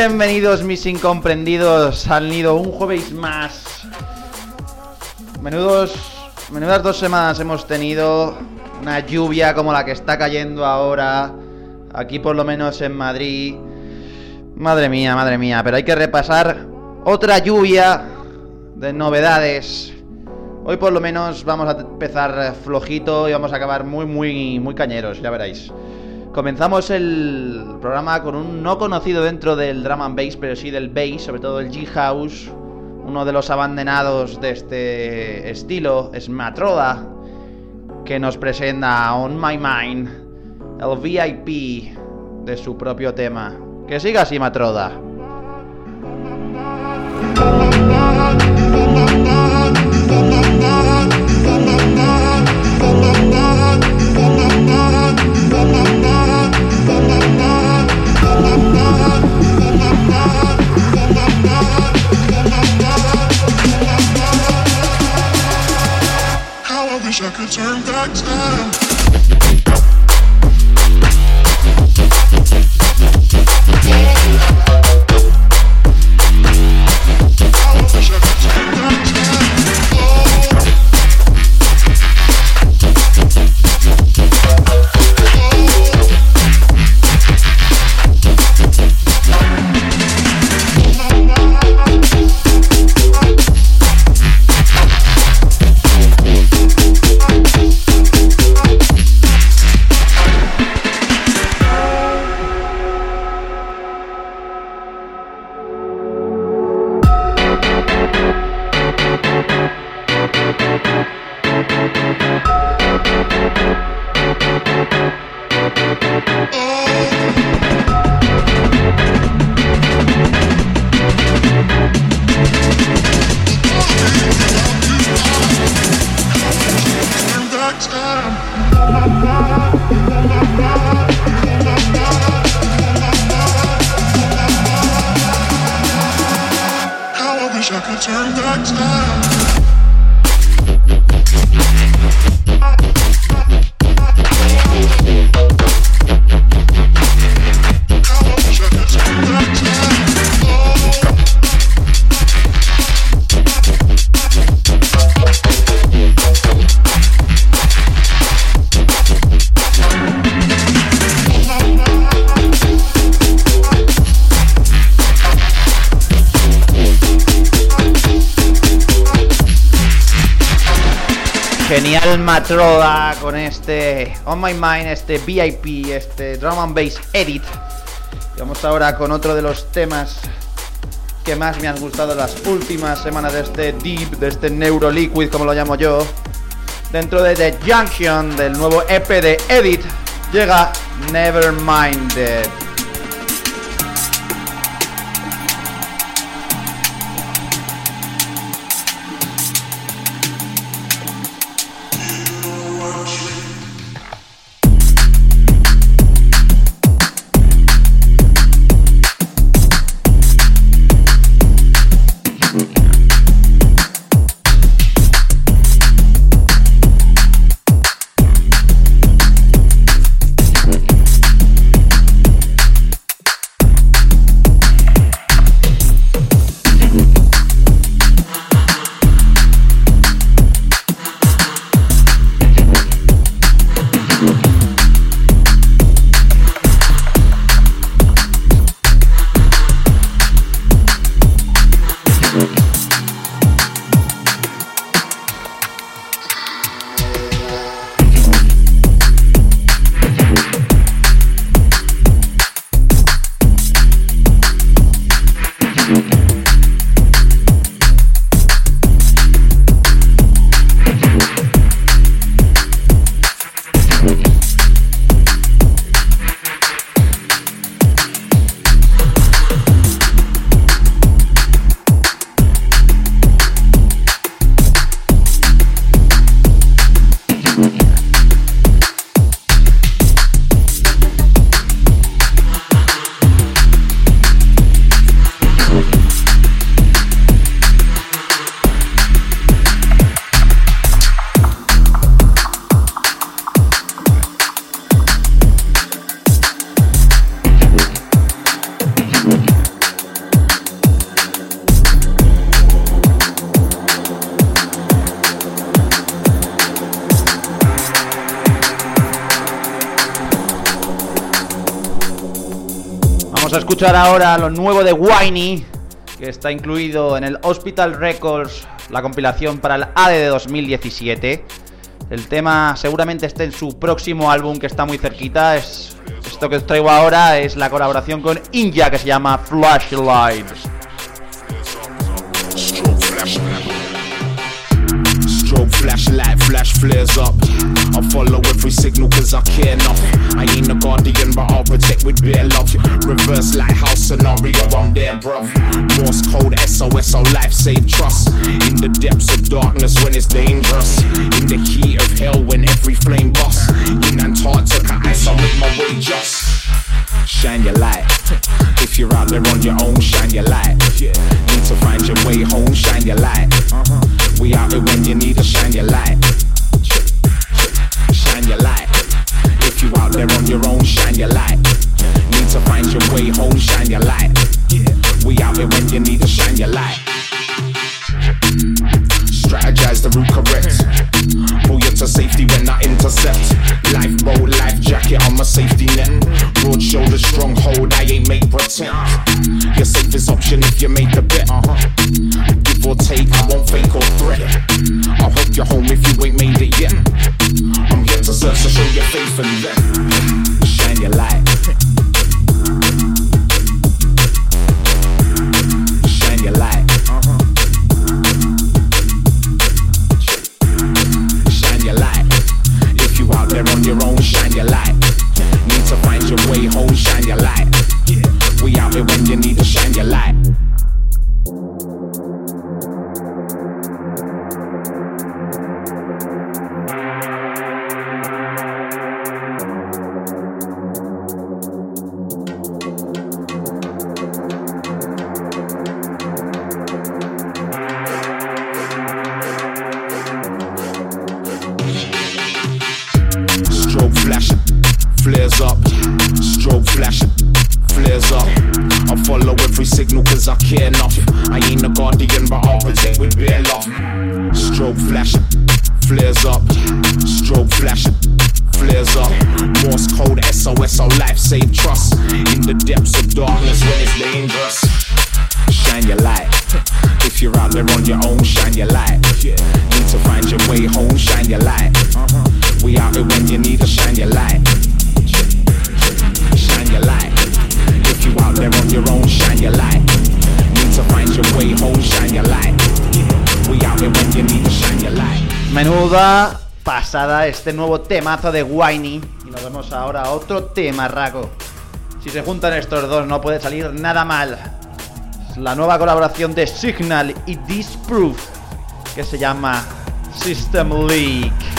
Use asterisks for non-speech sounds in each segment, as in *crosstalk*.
Bienvenidos mis incomprendidos al nido un jueves más. Menudos, menudas dos semanas hemos tenido. Una lluvia como la que está cayendo ahora. Aquí por lo menos en Madrid. Madre mía, madre mía. Pero hay que repasar otra lluvia de novedades. Hoy por lo menos vamos a empezar flojito y vamos a acabar muy, muy, muy cañeros, ya veréis. Comenzamos el programa con un no conocido dentro del drum and bass, pero sí del bass, sobre todo el G-House. Uno de los abandonados de este estilo es Matroda, que nos presenta On My Mind, el VIP de su propio tema. Que siga así, Matroda. fucking. I wish I could turn back time. Matroda con este On My Mind, este VIP, este Drum and Bass Edit. Vamos ahora con otro de los temas que más me han gustado las últimas semanas de este Deep, de este Neuroliquid, como lo llamo yo. Dentro de The Junction, del nuevo EP de Edit, llega Neverminded. Escuchar ahora lo nuevo de Whiny, que está incluido en el Hospital Records, la compilación para el AD de 2017. El tema seguramente esté en su próximo álbum que está muy cerquita. Es, esto que os traigo ahora es la colaboración con Inja que se llama Flashlight. Flash flares up. I follow every signal cause I care enough. I ain't a guardian, but I'll protect with bare love. Reverse lighthouse scenario, I'm there, bruv. Morse code, SOS, our life save trust. In the depths of darkness when it's dangerous. In the heat of hell when every flame busts. In Antarctica, ice, I make my way just. Shine your light. If you're out there on your own, shine your light. Need to find your way home, shine your light. We out here when you need to shine your light. Shine your light. If you out there on your own, shine your light. Need to find your way home, shine your light. We out here when you need to shine your light. Strategize the route correct. Pull to safety when I intercept. Lifeboat, life jacket on my safety net. Broad shoulders, strong hold, I ain't make pretend. Your safest option if you make the bet. Uh-huh. Give or take, I won't fake or threat. I'll help you home if you ain't made it yet. I'm here to serve, so show your faith and then shine your light. Care enough. Pasada este nuevo temazo de Whiny. Y nos vemos ahora a otro tema, Raco. Si se juntan estos dos, no puede salir nada mal. Es la nueva colaboración de Signal y Disproof, que se llama System Leak.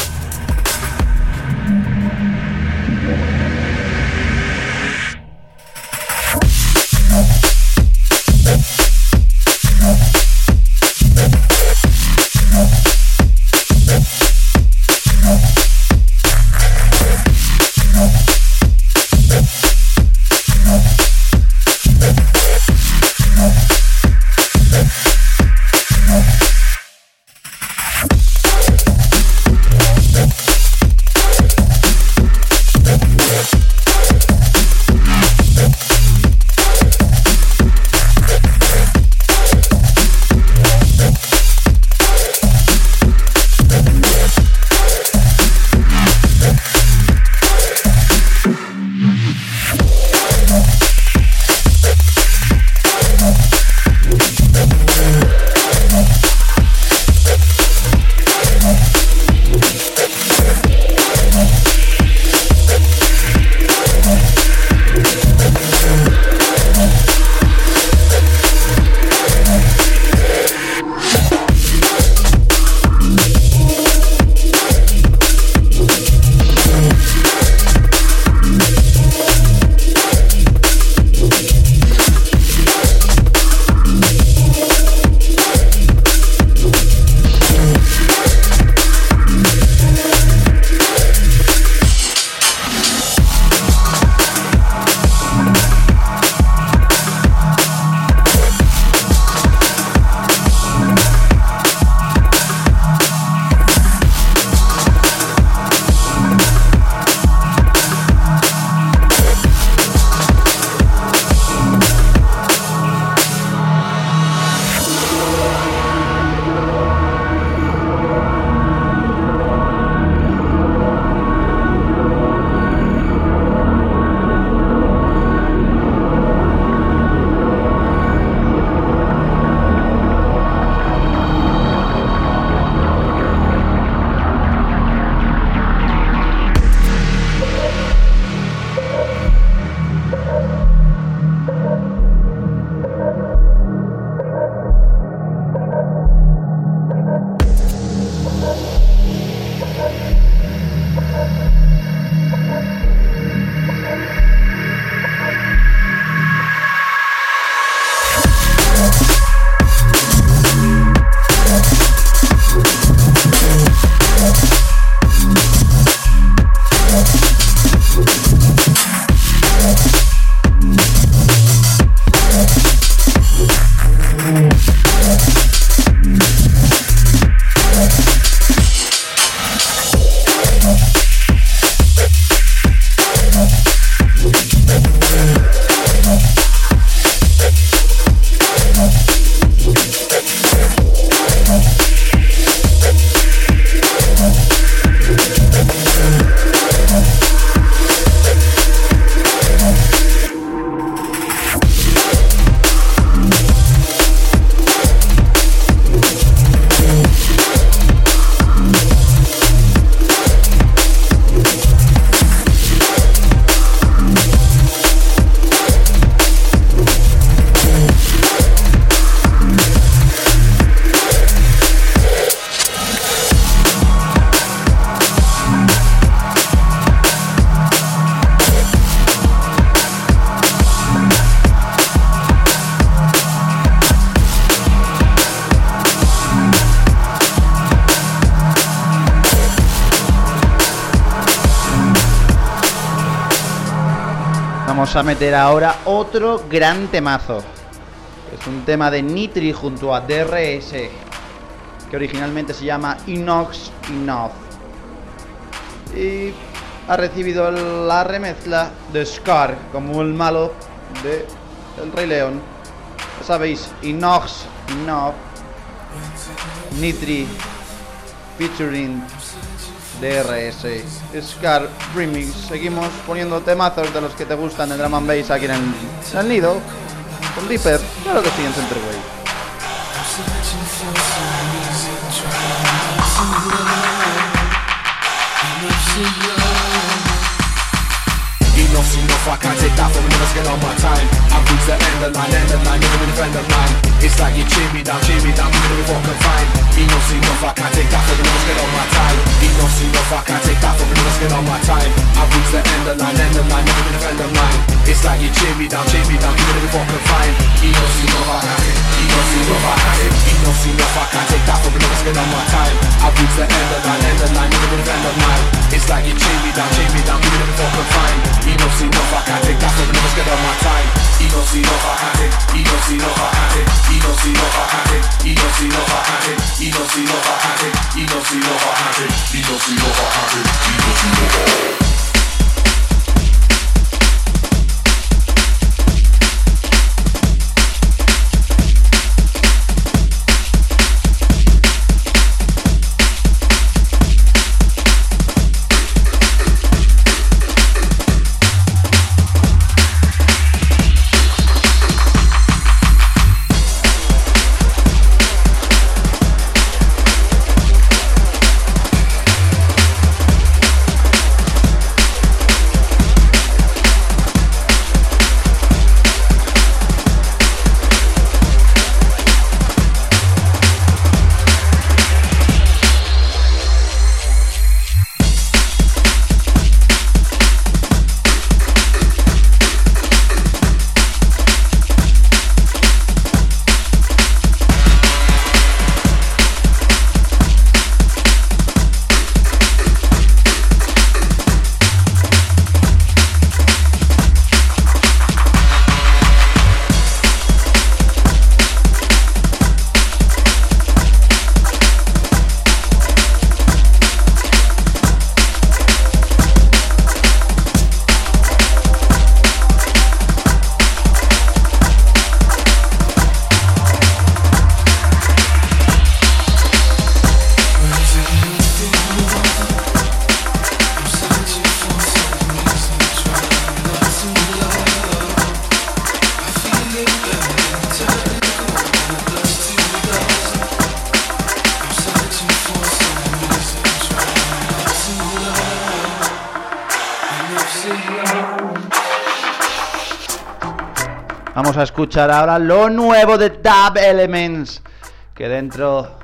Meter ahora otro gran temazo. Es un tema de Nitri junto a DRS, que originalmente se llama Inox Enough. Y ha recibido la remezcla de Scar como el malo de El Rey León. Ya sabéis, Inox Enough. Nitri featuring DRS, Scar Remix. Seguimos poniendo temazos de los que te gustan de drum and bass aquí en el, en el nido. Con Reaper, claro que sí, en Centerway. Enough's I take that from let's get on my time. I've reached the end of line, end of line, you're a friend of mine It's like you cheer me down, cheer me down, gonna walk and fine. Enough's enough, I can't take that from let's get on my time. Enough's enough, I can't take that from let's get on my time. I've reached the end of line, end of line, you're a friend of mine It's like you cheer me down, cheer me down, gonna walk and fine. Enough's enough, I can't take Enough's enough, I can't take enough, I can't take that from let's get on my time. I've reached the end of line, end of line, you're a friend of mine It's like you cheer me down, cheer me down, gonna walk and fine. Enough's enough, I can't take that from you, let's get on my time Enough's enough, I can't take Enough's enough, I can't take Enough's enough, I can't take Enough's enough, I can't take Enough's enough, I can't take Enough's enough, I can't take Enough's enough, I can't take Enough's enough Vamos a escuchar ahora lo nuevo de Dub Elements, que dentro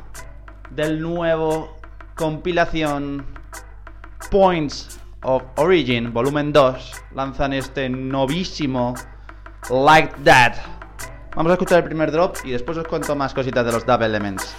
del nuevo compilación Points of Origin, volumen 2, lanzan este novísimo Like That. Vamos a escuchar el primer drop y después os cuento más cositas de los Dub Elements.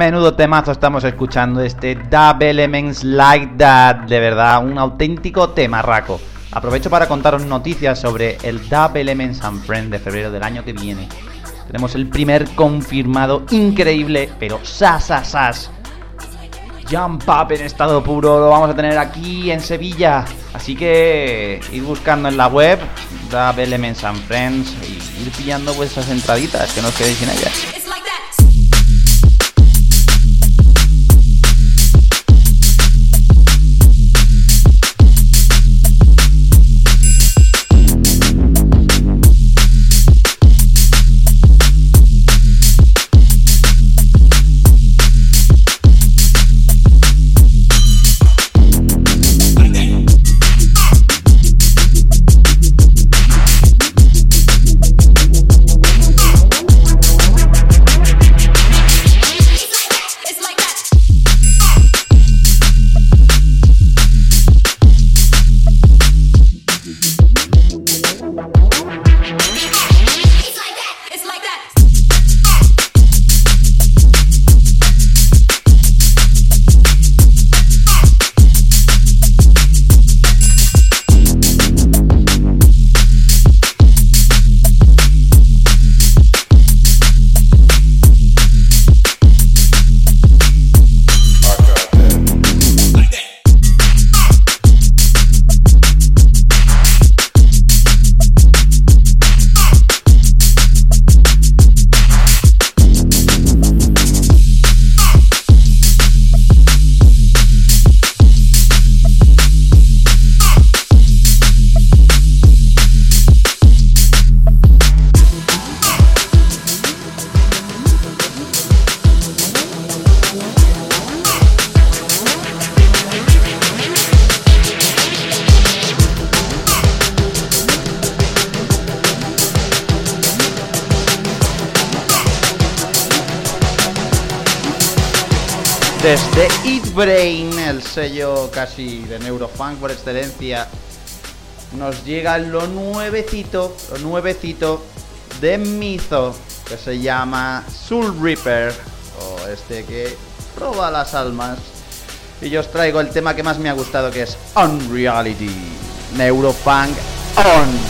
Menudo temazo estamos escuchando este Dub Elements Like That, de verdad, un auténtico temarraco. Aprovecho para contaros noticias sobre el Dub Elements and Friends de febrero del año que viene. Tenemos el primer confirmado, increíble, pero sas, sas. Jump Up en estado puro lo vamos a tener aquí en Sevilla. Así que ir buscando en la web Dub Elements and Friends y ir pillando vuestras entraditas, que no os quedéis sin ellas. Sello casi de neurofunk por excelencia, nos llega lo nuevecito, lo nuevecito de Mizo, que se llama Soul Reaper, o este que proba las almas. Y yo os traigo el tema que más me ha gustado, que es Unreality, Neurofunk On.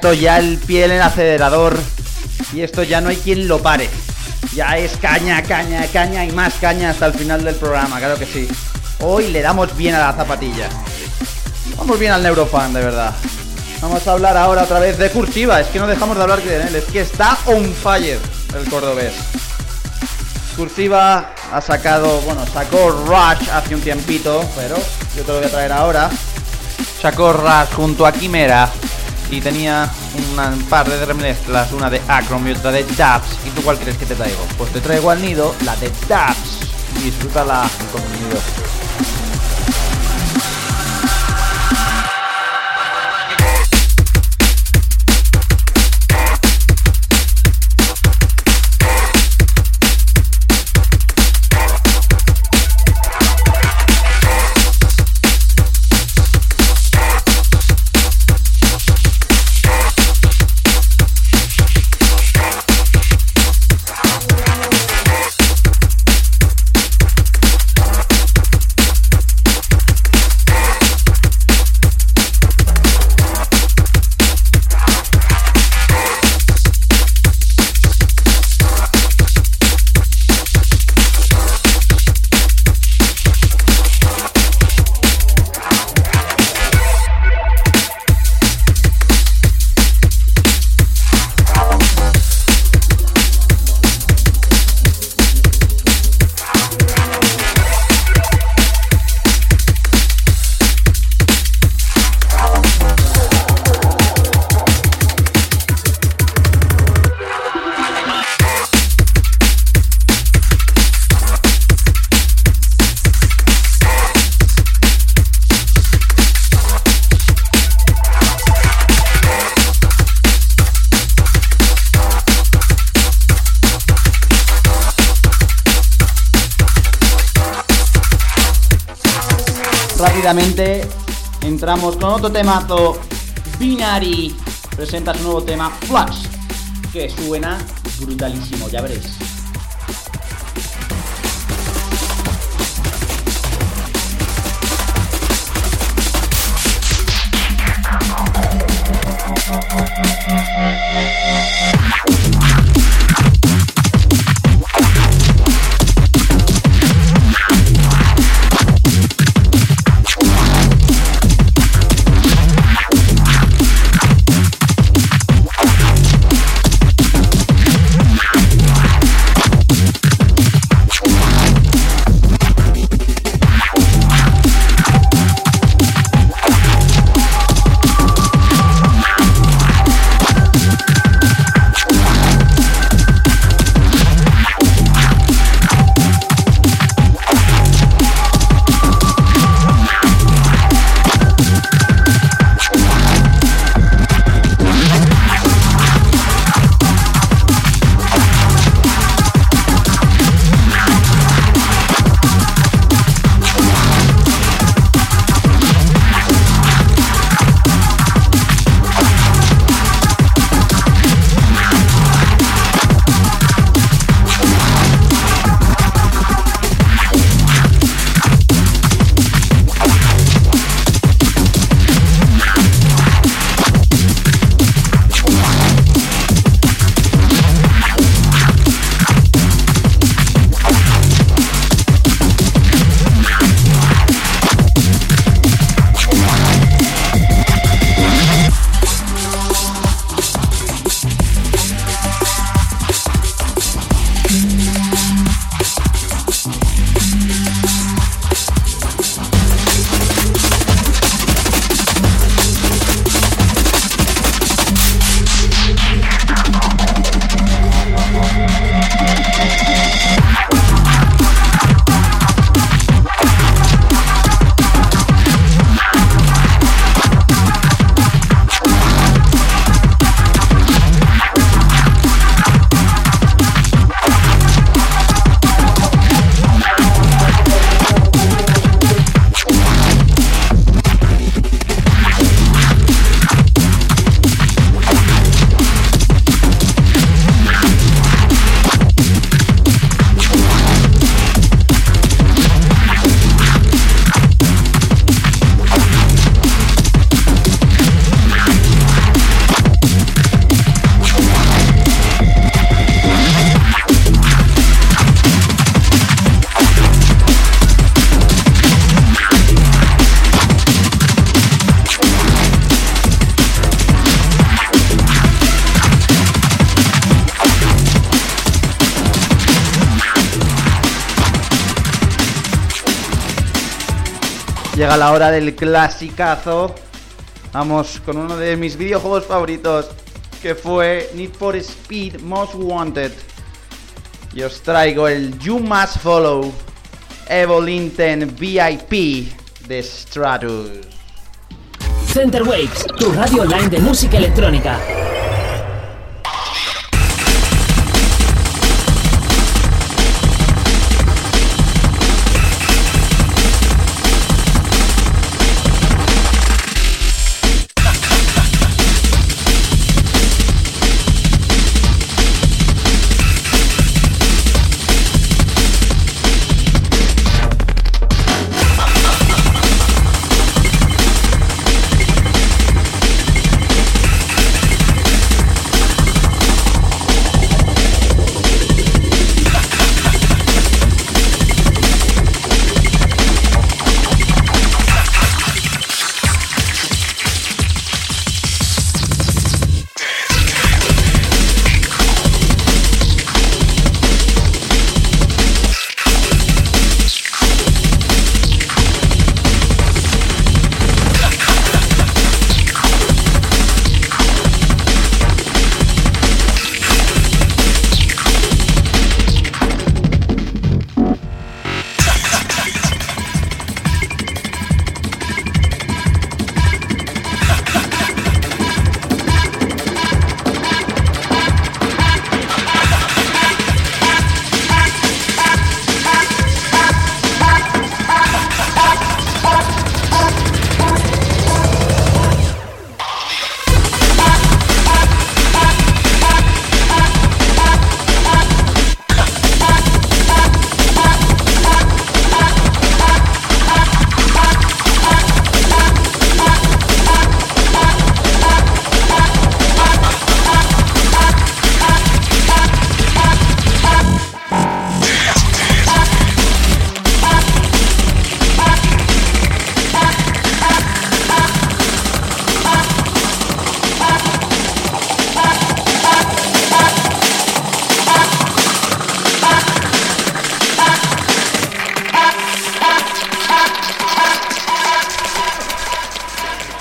puesto ya el pie en el acelerador y esto ya no hay quien lo pare. Ya es caña, caña, caña y más caña hasta el final del programa, claro que sí. Hoy le damos bien a la zapatilla. Vamos bien al Neurofan, de verdad. Vamos a hablar ahora otra vez de Cursiva. Es que no dejamos de hablar de él. Es que está on fire el cordobés. Cursiva ha sacado, bueno, sacó Rush hace un tiempito, pero yo te lo voy a traer ahora. Sacó Rush junto a Quimera y tenía un par de remezclas, una de Acrom y otra de Dubs. ¿Y tú cuál crees que te traigo? Pues te traigo al nido la de Dubs. Y disfrútala el nido. Otro temazo. Binary presenta su nuevo tema Flux, que suena brutalísimo, ya veréis. Llega la hora del clasicazo. Vamos con uno de mis videojuegos favoritos, que fue Need for Speed Most Wanted. Y os traigo el You Must Follow Evolinten VIP de Stratus. Center Waves, tu radio online de música electrónica.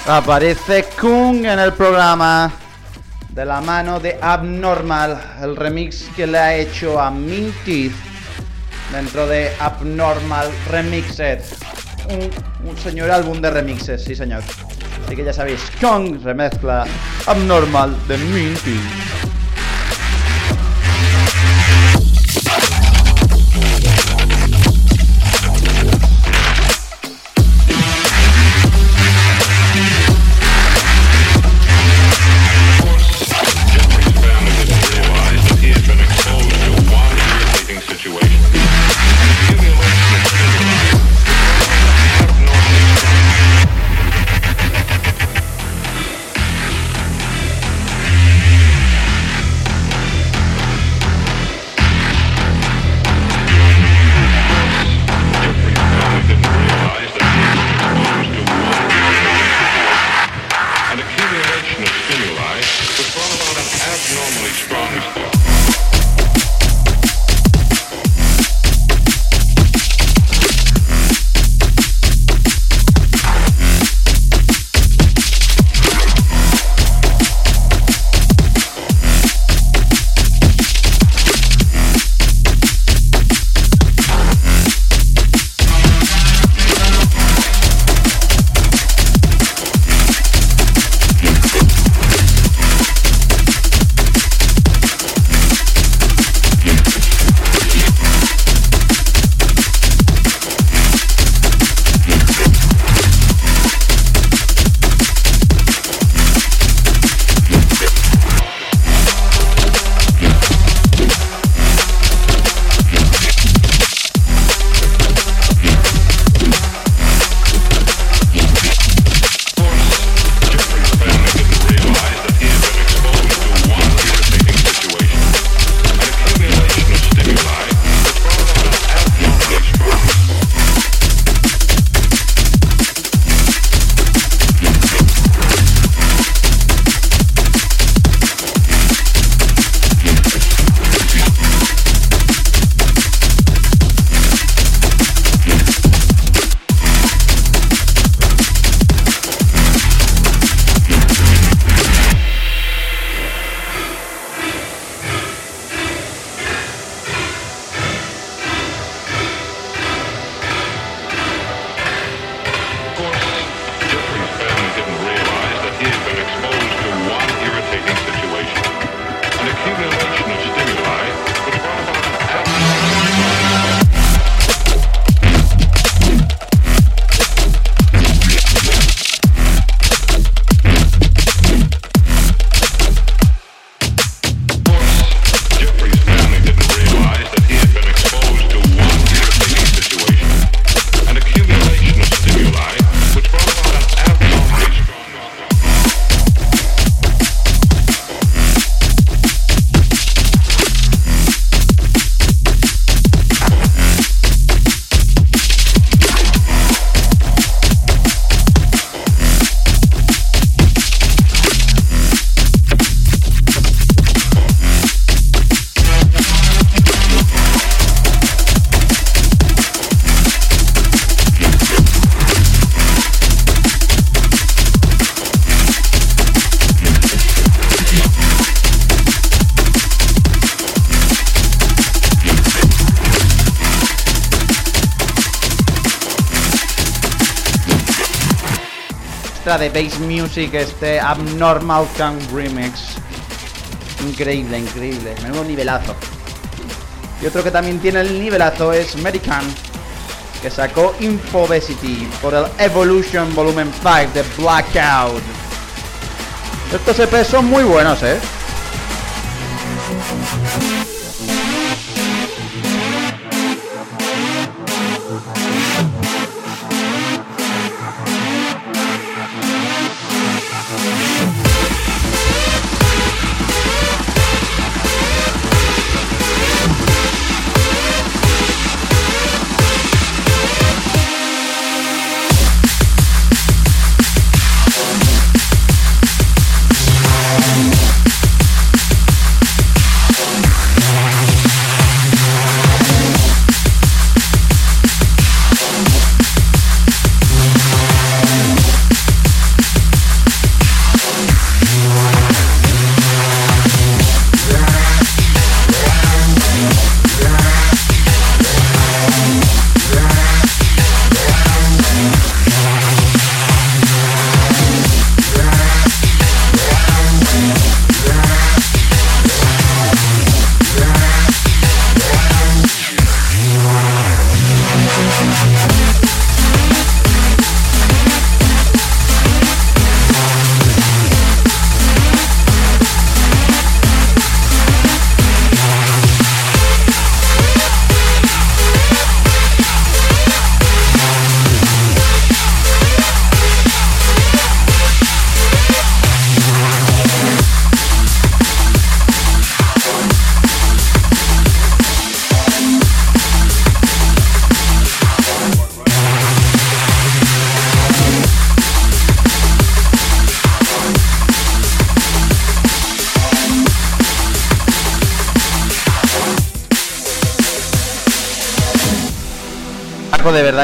Aparece Kung en el programa de la mano de Abnormal, el remix que le ha hecho a Minty dentro de Abnormal Remixed. Un, señor álbum de remixes, sí señor. Así que ya sabéis, Kung remezcla Abnormal de Minty. De bass music, este Abnormal Kang Remix. Increíble, increíble. Menudo nivelazo. Y otro que también tiene el nivelazo es American, que sacó Infobesity por el Evolution Volumen 5 de Blackout. Estos EPs son muy buenos, eh.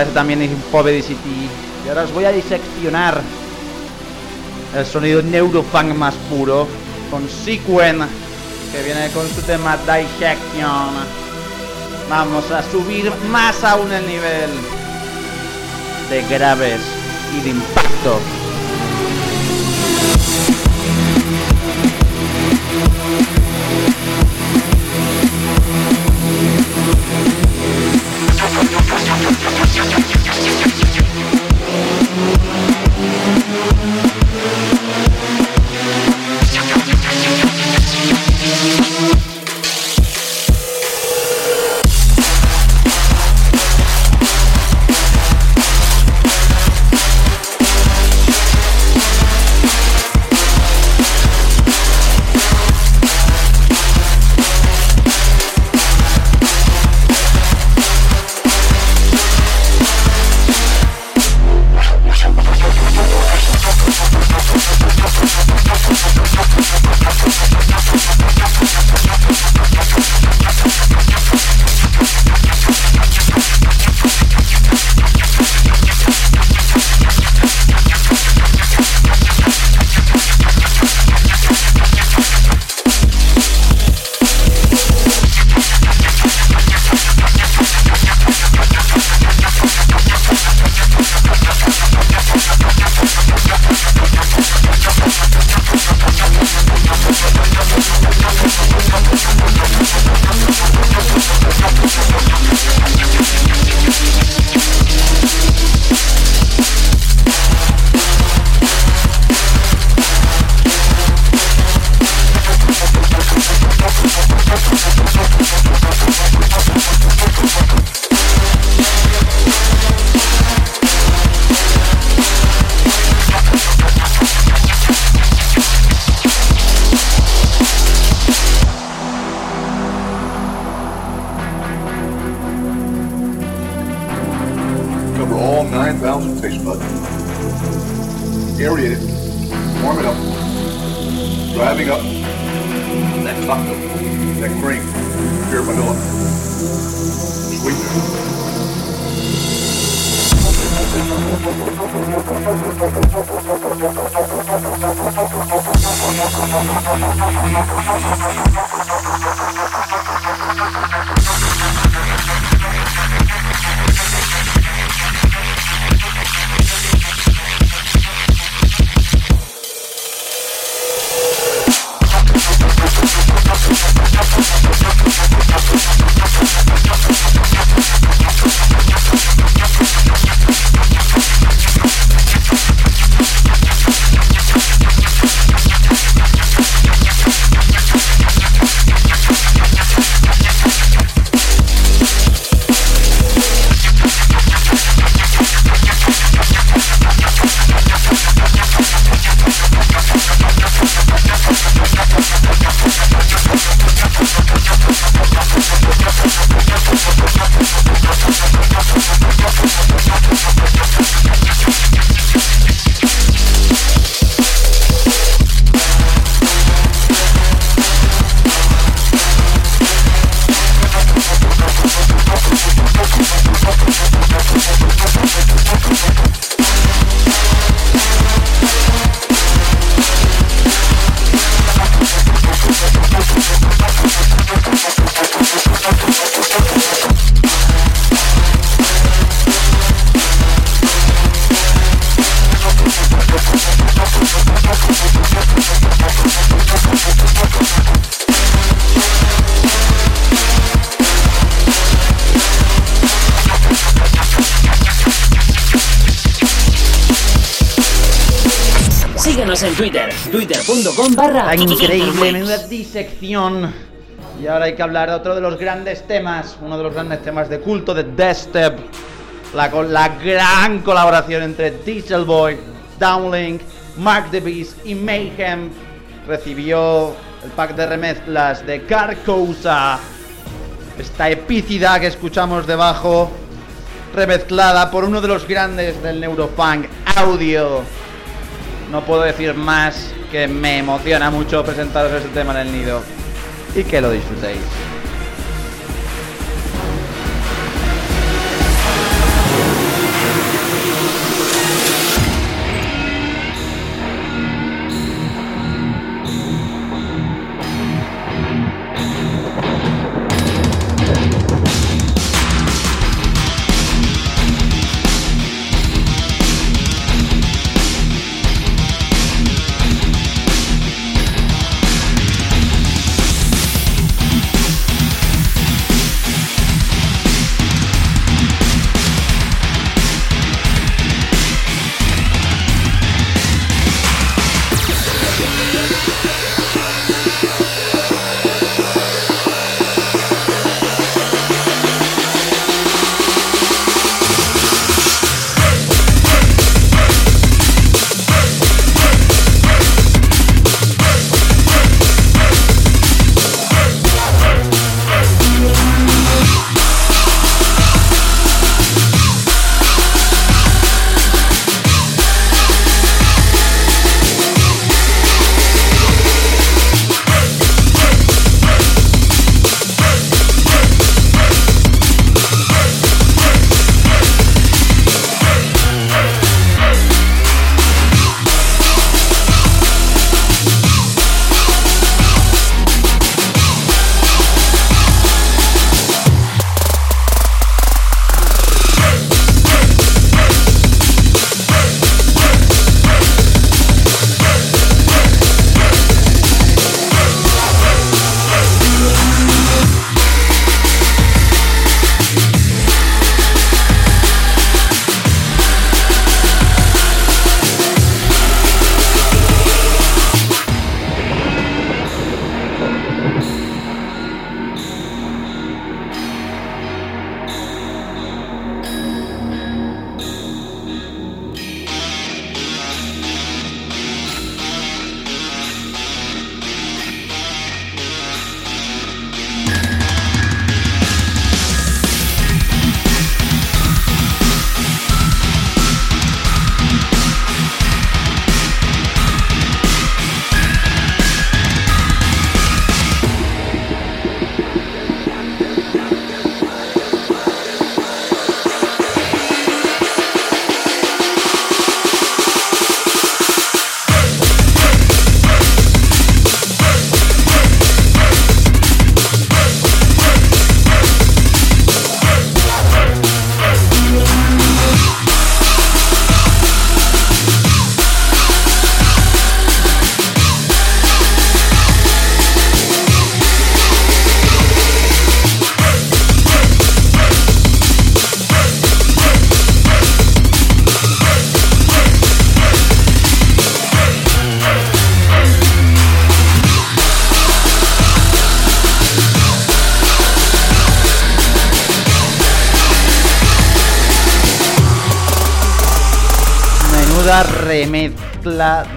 También es City. Y ahora os voy a diseccionar el sonido neurofunk más puro con Sequen, que viene con su tema Dissection. Vamos a subir más aún el nivel de graves y de impacto. Driving up that chocolate, that cream, pure vanilla. Sweetener. Síguenos en Twitter, twitter.com barra increíble, menuda disección. Y ahora hay que hablar de otro de los grandes temas, uno de los grandes temas de culto de Deathstep. La, col- la gran colaboración entre Diesel Boy, Downlink, Mark the Beast y Mayhem. Recibió el pack de remezclas de Carcosa. Esta epicidad que escuchamos debajo, remezclada por uno de los grandes del Neurofunk, Audio. No puedo decir más que me emociona mucho presentaros este tema en el nido y que lo disfrutéis.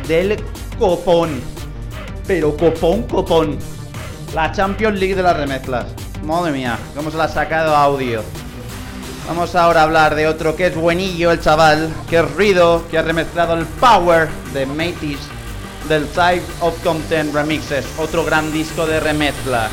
Del copón. Pero copón, copón. La Champions League de las remezclas. Madre mía, cómo se la ha sacado audio. Vamos ahora a hablar de otro que es buenillo el chaval, que es Rido, que ha remezclado el Power de Matis del Type of Content Remixes, otro gran disco de remezclas.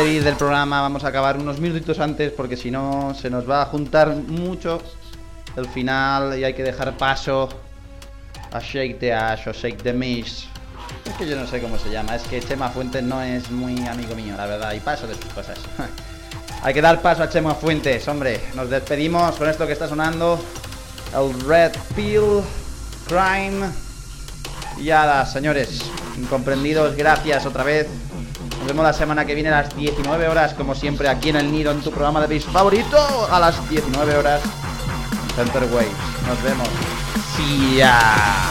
Del programa, vamos a acabar unos minutitos antes porque si no se nos va a juntar mucho el final y hay que dejar paso a Shake the Ash o Shake the Mist. Es que yo no sé cómo se llama, es que Chema Fuentes no es muy amigo mío, la verdad, y paso de sus cosas. *laughs* hay que dar paso a Chema Fuentes, hombre. Nos despedimos con esto que está sonando. El Red Pill Crime. Y ya, señores, incomprendidos, gracias otra vez. Nos vemos la semana que viene a las 19 horas, como siempre, aquí en el Nido, en tu programa de bis favorito, a las 19 horas. Center Waves. Nos vemos. See ya.